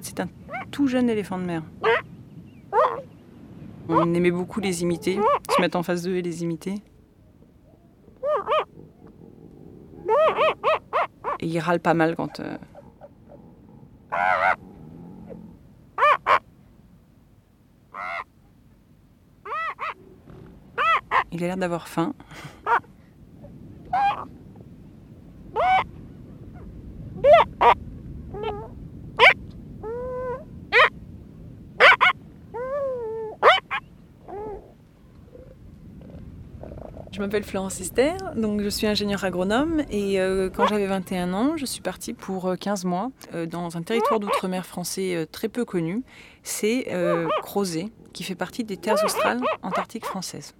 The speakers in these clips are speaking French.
C'est un tout jeune éléphant de mer. On aimait beaucoup les imiter, se mettre en face d'eux et les imiter. Et il râle pas mal quand. euh, Il a l'air d'avoir faim. Je m'appelle Florence Esther, donc je suis ingénieure agronome et euh, quand j'avais 21 ans, je suis partie pour euh, 15 mois euh, dans un territoire d'outre-mer français euh, très peu connu, c'est euh, Crozet, qui fait partie des terres australes antarctiques françaises.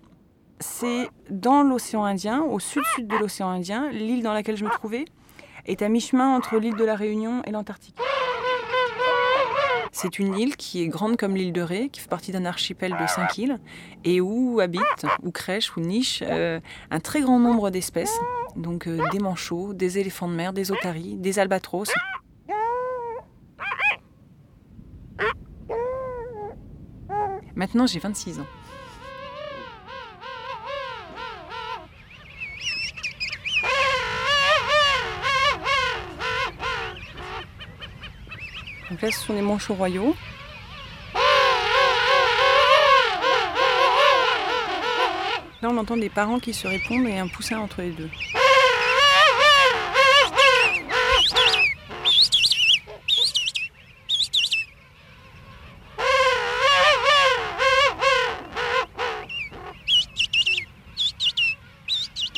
C'est dans l'océan Indien, au sud-sud de l'océan Indien, l'île dans laquelle je me trouvais est à mi-chemin entre l'île de la Réunion et l'Antarctique. C'est une île qui est grande comme l'île de Ré, qui fait partie d'un archipel de cinq îles, et où habitent, ou crèchent, ou nichent euh, un très grand nombre d'espèces. Donc euh, des manchots, des éléphants de mer, des otaries, des albatros. Maintenant, j'ai 26 ans. Donc là, ce sont des manchots royaux. Là, on entend des parents qui se répondent et un poussin entre les deux.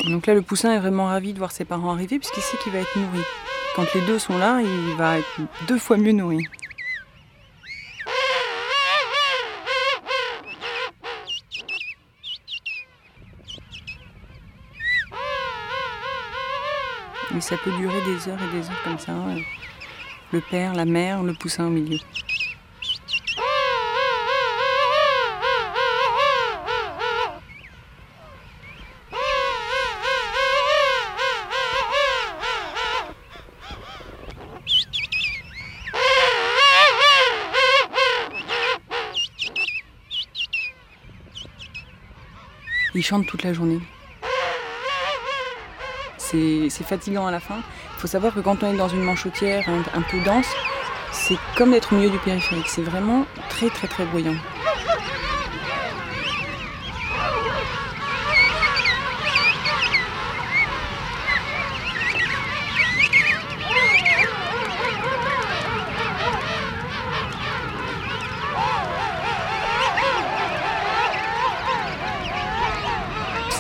Donc là, le poussin est vraiment ravi de voir ses parents arriver puisqu'il sait qu'il va être nourri. Quand les deux sont là, il va être deux fois mieux nourri. Et ça peut durer des heures et des heures comme ça. Le père, la mère, le poussin au milieu. Ils chantent toute la journée. C'est fatigant à la fin. Il faut savoir que quand on est dans une manchotière un, un peu dense, c'est comme d'être au milieu du périphérique. C'est vraiment très très très bruyant.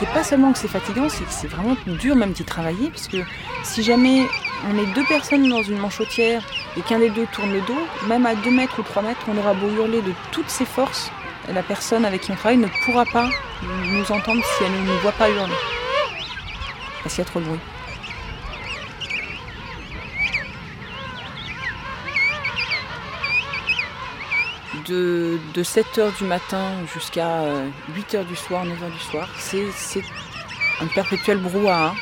c'est pas seulement que c'est fatigant, c'est que c'est vraiment dur même d'y travailler, puisque si jamais on est deux personnes dans une manchotière et qu'un des deux tourne le dos, même à 2 mètres ou 3 mètres, on aura beau hurler de toutes ses forces, la personne avec qui on travaille ne pourra pas nous entendre si elle ne nous voit pas hurler. Parce qu'il y a trop de bruit. de, de 7h du matin jusqu'à 8h du soir, 9h du soir. C'est un perpétuel brouhaha.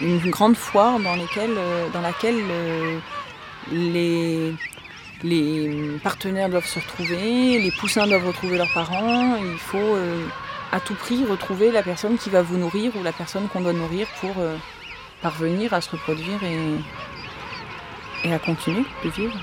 Une grande foire dans, euh, laquelle euh, les, partenaires doivent se retrouver, les poussins doivent retrouver leurs parents. Il faut euh, à tout prix retrouver la personne qui va vous nourrir ou la personne qu'on doit nourrir pour parvenir à se reproduire et, et à continuer de vivre.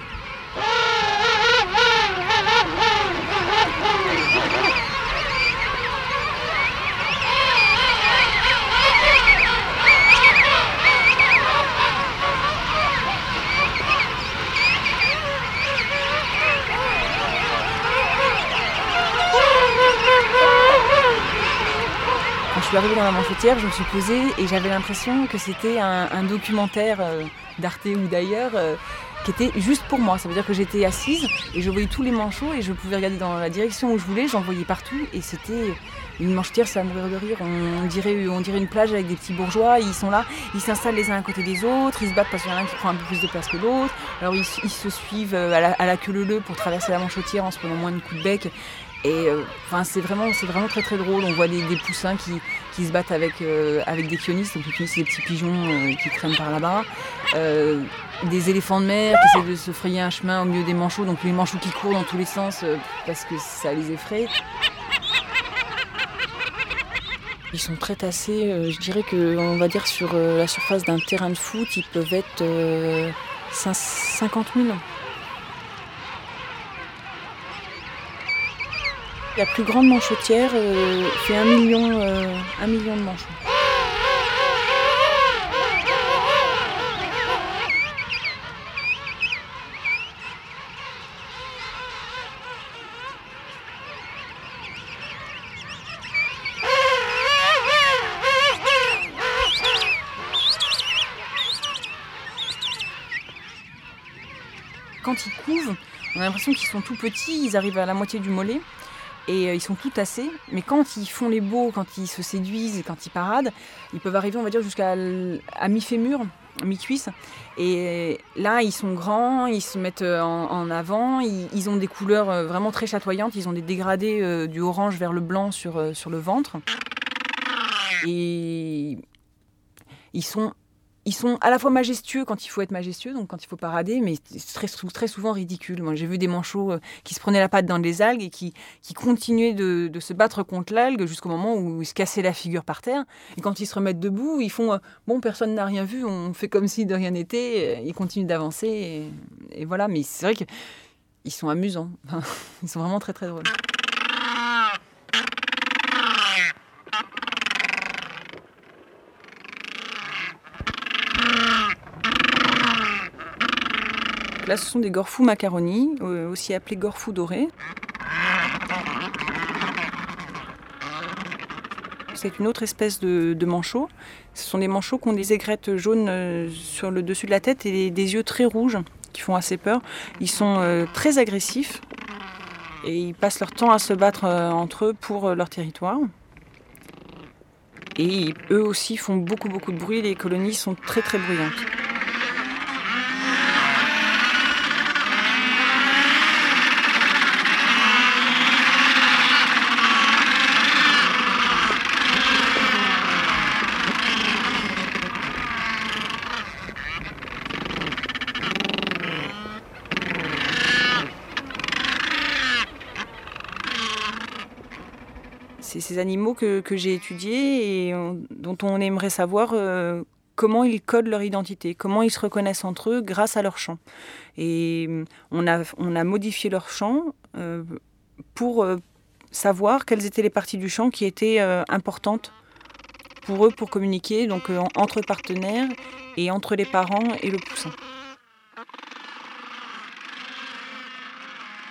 Suis arrivée dans la manchotière, je me suis posée et j'avais l'impression que c'était un, documentaire euh, d'Arte ou d'ailleurs euh, qui était juste pour moi. Ça veut dire que j'étais assise et je voyais tous les manchots et je pouvais regarder dans la direction où je voulais, j'en voyais partout et c'était une manchotière, ça va mourir de rire. On dirait, une plage avec des petits bourgeois, ils sont là, ils s'installent les uns à côté des autres, ils se battent parce qu'il y en a un qui prend un peu plus de place que l'autre. Alors ils, se suivent euh, à la, à la queue leu pour traverser la manchotière en se prenant moins de coups de bec. Et enfin, c'est vraiment, vraiment très très drôle. On voit des, poussins qui, qui, se battent avec, avec des pionnistes. Donc les pionistes, c'est des petits pigeons qui traînent par là-bas. des éléphants de mer qui essaient de se frayer un chemin au milieu des manchots. Donc les manchots qui courent dans tous les sens parce que ça les effraie. Ils sont très tassés. Euh, je dirais qu'on va dire sur euh, la surface d'un terrain de foot, ils peuvent être 50 euh, 000. La plus grande manchotière fait un million, un million de manchots. quand ils couvent, on a l'impression qu'ils sont tout petits, ils arrivent à la moitié du mollet et euh, ils sont tout tassés. Mais quand ils font les beaux, quand ils se séduisent, quand ils paradent, ils peuvent arriver, on va dire, jusqu'à mi-fémur, mi-cuisse. Et là, ils sont grands, ils se mettent euh, en, avant, ils, ont des couleurs euh, vraiment très chatoyantes, ils ont des dégradés du orange vers le blanc sur, sur le ventre. Et ils sont ils sont à la fois majestueux quand il faut être majestueux, donc quand il faut parader, mais très, très souvent ridicules. Moi, j'ai vu des manchots euh, qui se prenaient la patte dans les algues et qui, continuaient de, se battre contre l'algue jusqu'au moment où ils se cassaient la figure par terre. Et quand ils se remettent debout, ils font euh, Bon, personne n'a rien vu, on fait comme si de rien n'était. Euh, ils continuent d'avancer. Et, et, voilà, mais c'est vrai qu'ils sont amusants. ils sont vraiment très, très drôles. Là, ce sont des gorfous macaroni, euh, aussi appelés gorfous dorés. C'est une autre espèce de, manchot. Ce sont des manchots qui ont des aigrettes jaunes euh, sur le dessus de la tête et des yeux très rouges qui font assez peur. Ils sont euh, très agressifs et ils passent leur temps à se battre entre eux pour leur territoire. Et eux aussi font beaucoup beaucoup de bruit. Les colonies sont très très bruyantes. Ces animaux que, j'ai étudiés et dont on aimerait savoir euh, comment ils codent leur identité, comment ils se reconnaissent entre eux grâce à leur chant. Et euh, on a, on a modifié leur chant euh, pour savoir quelles étaient les parties du chant qui étaient importantes pour eux pour communiquer, donc entre partenaires et entre les parents et le poussin.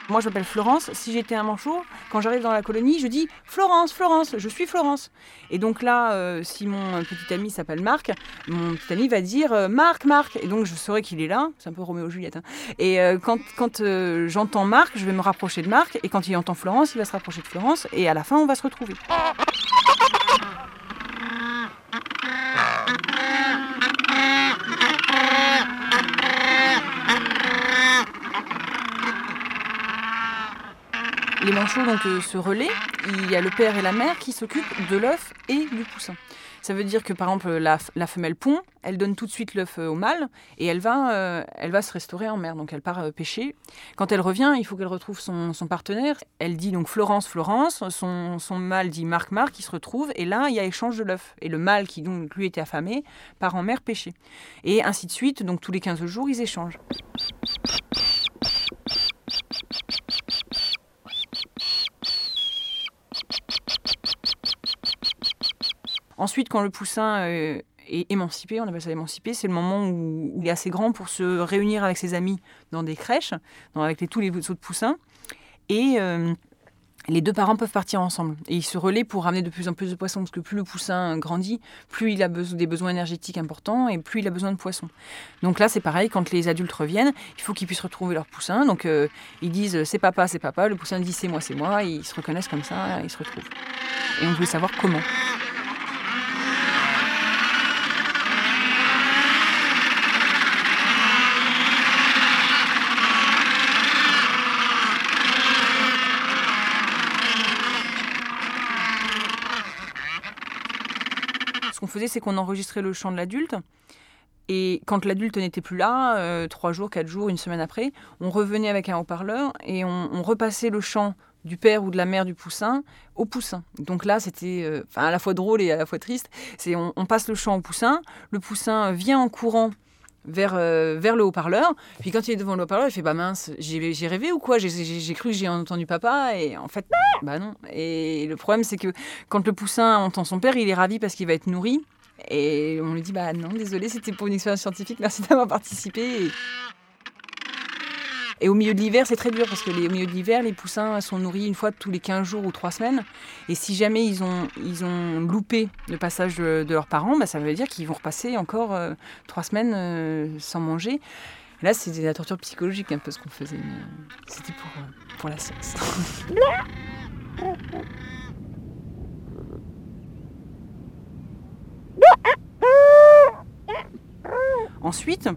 Moi, je m'appelle Florence. Si j'étais un manchot, quand j'arrive dans la colonie, je dis Florence, Florence, je suis Florence. Et donc là, euh, si mon petit ami s'appelle Marc, mon petit ami va dire euh, Marc, Marc. Et donc je saurai qu'il est là. C'est un peu Roméo Juliette. Hein. Et euh, quand, quand j'entends Marc, je vais me rapprocher de Marc. Et quand il entend Florence, il va se rapprocher de Florence. Et à la fin, on va se retrouver. Les manchots donc euh, se relaient. Il y a le père et la mère qui s'occupent de l'œuf et du poussin. Ça veut dire que par exemple la, femelle pond, elle donne tout de suite l'œuf euh, au mâle et elle va, euh, elle va se restaurer en mer. Donc elle part pêcher. Quand elle revient, il faut qu'elle retrouve son, partenaire. Elle dit donc Florence, Florence. Son, son mâle dit Marc, Marc. Ils se retrouvent et là il y a échange de l'œuf. Et le mâle qui donc lui était affamé part en mer pêcher. Et ainsi de suite. Donc tous les 15 jours ils échangent. Ensuite, quand le poussin euh, est émancipé, on appelle ça émancipé, c'est le moment où, il est assez grand pour se réunir avec ses amis dans des crèches, avec tous les autres poussins. Et euh, les deux parents peuvent partir ensemble. Et ils se relaient pour ramener de plus en plus de poissons, parce que plus le poussin grandit, plus il a des besoins énergétiques importants et plus il a besoin de poissons. Donc là, c'est pareil, quand les adultes reviennent, il faut qu'ils puissent retrouver leur poussin. Donc euh, ils disent c'est papa, c'est papa, le poussin dit c'est moi, c'est moi, ils se reconnaissent comme ça, ils se retrouvent. Et on voulait savoir comment. Faisait, c'est qu'on enregistrait le chant de l'adulte. Et quand l'adulte n'était plus là, euh, trois jours, quatre jours, une semaine après, on revenait avec un haut-parleur et on, repassait le chant du père ou de la mère du poussin au poussin. Donc là, c'était euh, à la fois drôle et à la fois triste. C'est on, passe le chant au poussin, le poussin vient en courant vers, euh, vers le haut-parleur. Puis quand il est devant le haut-parleur, il fait Bah mince, j'ai rêvé ou quoi? J'ai cru que j'ai entendu papa. Et en fait, bah non. Et le problème, c'est que quand le poussin entend son père, il est ravi parce qu'il va être nourri. Et on lui dit Bah non, désolé, c'était pour une expérience scientifique, merci d'avoir participé. Au milieu de l'hiver, c'est très dur parce que au milieu de l'hiver, les poussins sont nourris une fois tous les 15 jours ou 3 semaines. Et si jamais ils ont, ils ont loupé le passage de, leurs parents, bah, ça veut dire qu'ils vont repasser encore euh, trois 3 semaines euh, sans manger. là, c'était la torture psychologique un peu ce qu'on faisait. C'était pour, euh, pour la science. Ensuite,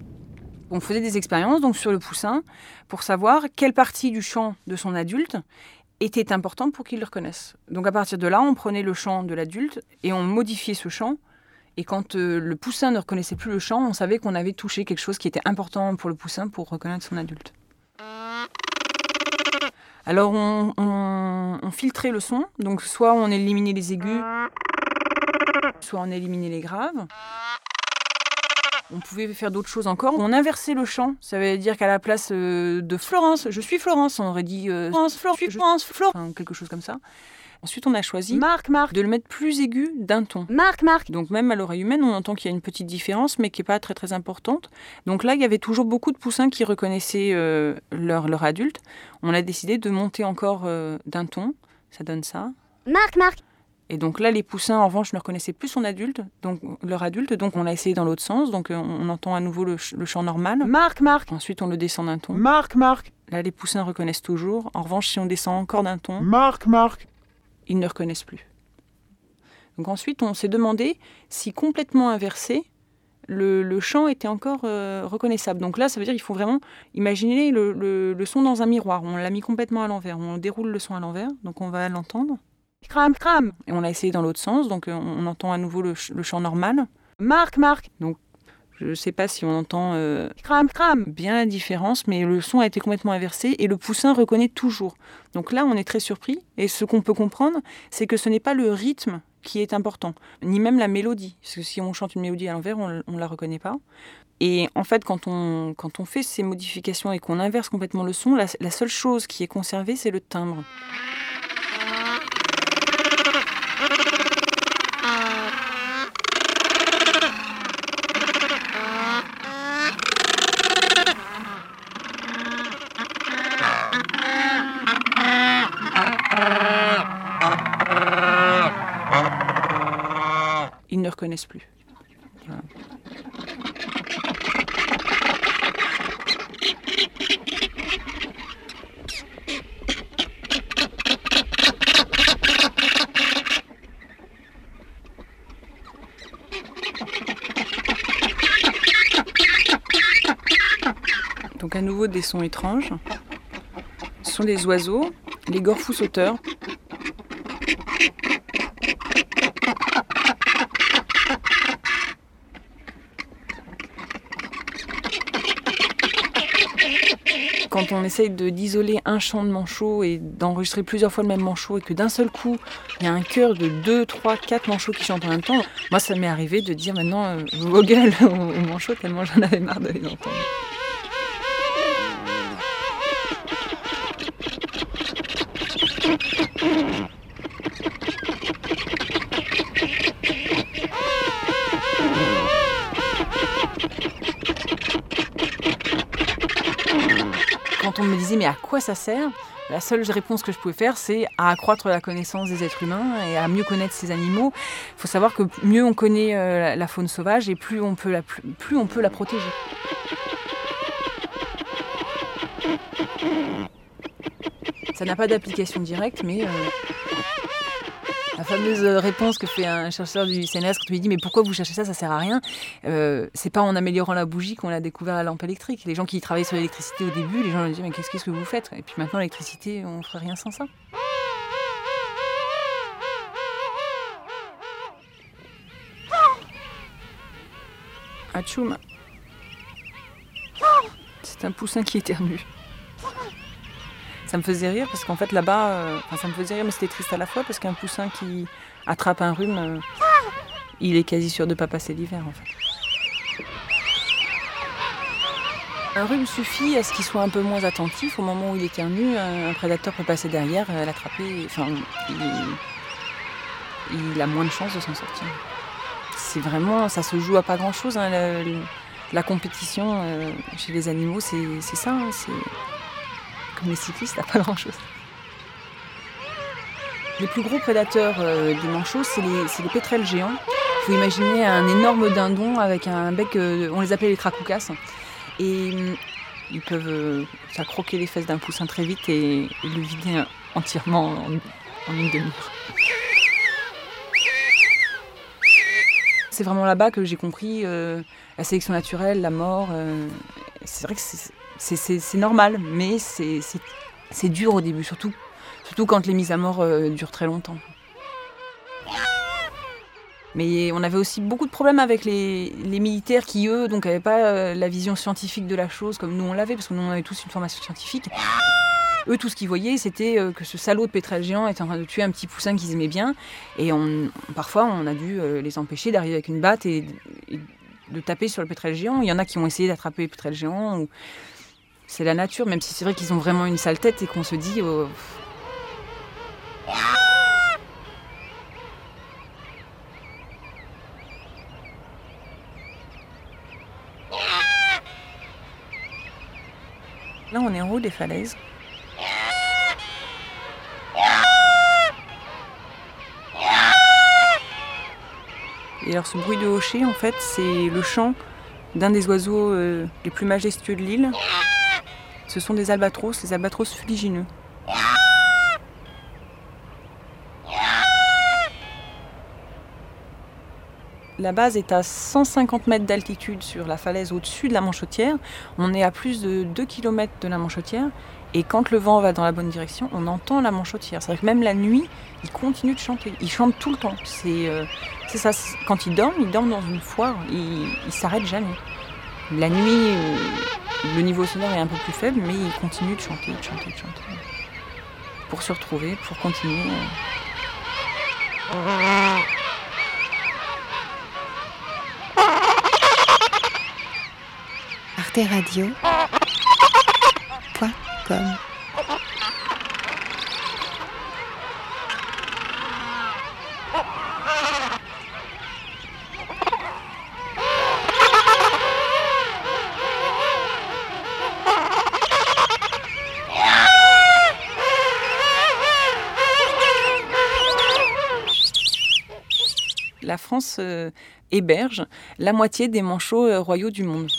on faisait des expériences donc sur le poussin pour savoir quelle partie du chant de son adulte était importante pour qu'il le reconnaisse. Donc à partir de là, on prenait le chant de l'adulte et on modifiait ce chant. Et quand euh, le poussin ne reconnaissait plus le chant, on savait qu'on avait touché quelque chose qui était important pour le poussin pour reconnaître son adulte. Alors on, on filtrait le son, donc soit on éliminait les aigus, soit on éliminait les graves. On pouvait faire d'autres choses encore. On inversait le chant. Ça veut dire qu'à la place euh, de Florence, je suis Florence, on aurait dit euh, Florence, Florence, je suis Florence, Florence, quelque chose comme ça. Ensuite, on a choisi Marc, Marc, de le mettre plus aigu d'un ton. Marc, Marc. Donc même à l'oreille humaine, on entend qu'il y a une petite différence, mais qui n'est pas très très importante. Donc là, il y avait toujours beaucoup de poussins qui reconnaissaient euh, leur, leur adulte. On a décidé de monter encore d'un ton. Ça donne ça. Marc, Marc. Et donc là, les poussins, en revanche, ne reconnaissaient plus son adulte, donc leur adulte. Donc on l'a essayé dans l'autre sens. Donc euh, on entend à nouveau le, chant normal. Marc, Marc. Ensuite, on le descend d'un ton. Marc, Marc. Là, les poussins reconnaissent toujours. En revanche, si on descend encore d'un ton. Marc, Marc. Ils ne reconnaissent plus. Donc ensuite, on s'est demandé si complètement inversé, le, chant était encore euh, reconnaissable. Donc là, ça veut dire qu'il faut vraiment imaginer le, le son dans un miroir. On l'a mis complètement à l'envers. On déroule le son à l'envers, donc on va l'entendre. Et on a essayé dans l'autre sens, donc euh, on entend à nouveau le, chant normal. Marc, Marc. Donc je ne sais pas si on entend euh, bien la différence, mais le son a été complètement inversé et le poussin reconnaît toujours. Donc là, on est très surpris. Et ce qu'on peut comprendre, c'est que ce n'est pas le rythme qui est important, ni même la mélodie. Parce que si on chante une mélodie à l'envers, on ne la reconnaît pas. Et en fait, quand on fait ces modifications et qu'on inverse complètement le son, la seule chose qui est conservée, c'est le timbre. Ils ne reconnaissent plus. Donc à nouveau des sons étranges. Ce sont des oiseaux, les gorfous sauteurs. Quand on essaye d'isoler un chant de manchot et d'enregistrer plusieurs fois le même manchot et que d'un seul coup, il y a un chœur de 2, 3, 4 manchots qui chantent en même temps, moi ça m'est arrivé de dire maintenant euh, vos gueules aux manchots tellement j'en avais marre de les entendre. On me disait mais à quoi ça sert? La seule réponse que je pouvais faire, c'est à accroître la connaissance des êtres humains et à mieux connaître ces animaux. Il faut savoir que mieux on connaît euh, la faune sauvage et plus on peut la, plus on peut la protéger. Ça n'a pas d'application directe, mais euh, la fameuse réponse que fait un chercheur du CNRS quand tu lui dis mais pourquoi vous cherchez ça, ça sert à rien? Euh, c'est pas en améliorant la bougie qu'on a découvert la lampe électrique. Les gens qui travaillaient sur l'électricité au début, les gens leur disaient mais qu'est-ce que vous faites? Et puis maintenant l'électricité, on ferait rien sans ça. C'est un poussin qui éternue. Ça me faisait rire parce qu'en fait là-bas, euh, enfin, ça me faisait rire mais c'était triste à la fois parce qu'un poussin qui attrape un rhume, euh, il est quasi sûr de ne pas passer l'hiver en fait. Un rhume suffit à ce qu'il soit un peu moins attentif. Au moment où il éternue, un un prédateur peut passer derrière, euh, l'attraper. Enfin, il, a moins de chances de s'en sortir. C'est vraiment, ça se joue à pas grand chose. la, la compétition euh, chez les animaux, c'est ça. hein, comme les cyclistes, pas grand chose. Les plus gros prédateurs euh, des manchots, c'est les, pétrels géants. Il faut imaginer un énorme dindon avec un bec, euh, on les appelait les cracoucas. Et hum, ils peuvent euh, ça croquer les fesses d'un poussin très vite et, le vider entièrement en, en une demi-heure. C'est vraiment là-bas que j'ai compris euh, la sélection naturelle, la mort. C'est vrai que c'est- normal, mais c'est dur au début, surtout, surtout quand les mises à mort euh, durent très longtemps. Mais on avait aussi beaucoup de problèmes avec les, militaires qui, eux, n'avaient pas euh, la vision scientifique de la chose comme nous on l'avait, parce que nous on avait tous une formation scientifique. Eux, tout ce qu'ils voyaient, c'était euh, que ce salaud de pétrel géant était en train de tuer un petit poussin qu'ils aimaient bien. Et parfois, on a dû les empêcher d'arriver avec une batte et de taper sur le pétrel géant. Il y en a qui ont essayé d'attraper le pétrel géant. ou- C'est la nature, même si c'est vrai qu'ils ont vraiment une sale tête et qu'on se dit. oh, Là, on est en haut des falaises. Et alors, ce bruit de hocher, en fait, c'est le chant d'un des oiseaux euh, les plus majestueux de l'île. Ce sont des albatros, les albatros fuligineux. La base est à 150 mètres d'altitude sur la falaise au-dessus de la Manchotière. On est à plus de 2 km de la Manchotière. Et quand le vent va dans la bonne direction, on entend la Manchotière. C'est-à-dire que même la nuit, ils continuent de chanter. Ils chantent tout le temps. C'est euh, ça. Quand ils dorment, ils dorment dans une foire. Ils ne s'arrêtent jamais. La nuit, euh, le niveau sonore est un peu plus faible, mais ils continuent de chanter, de chanter, de chanter. Pour se retrouver, pour continuer. euh. La France euh, héberge la moitié des manchots euh, royaux du monde.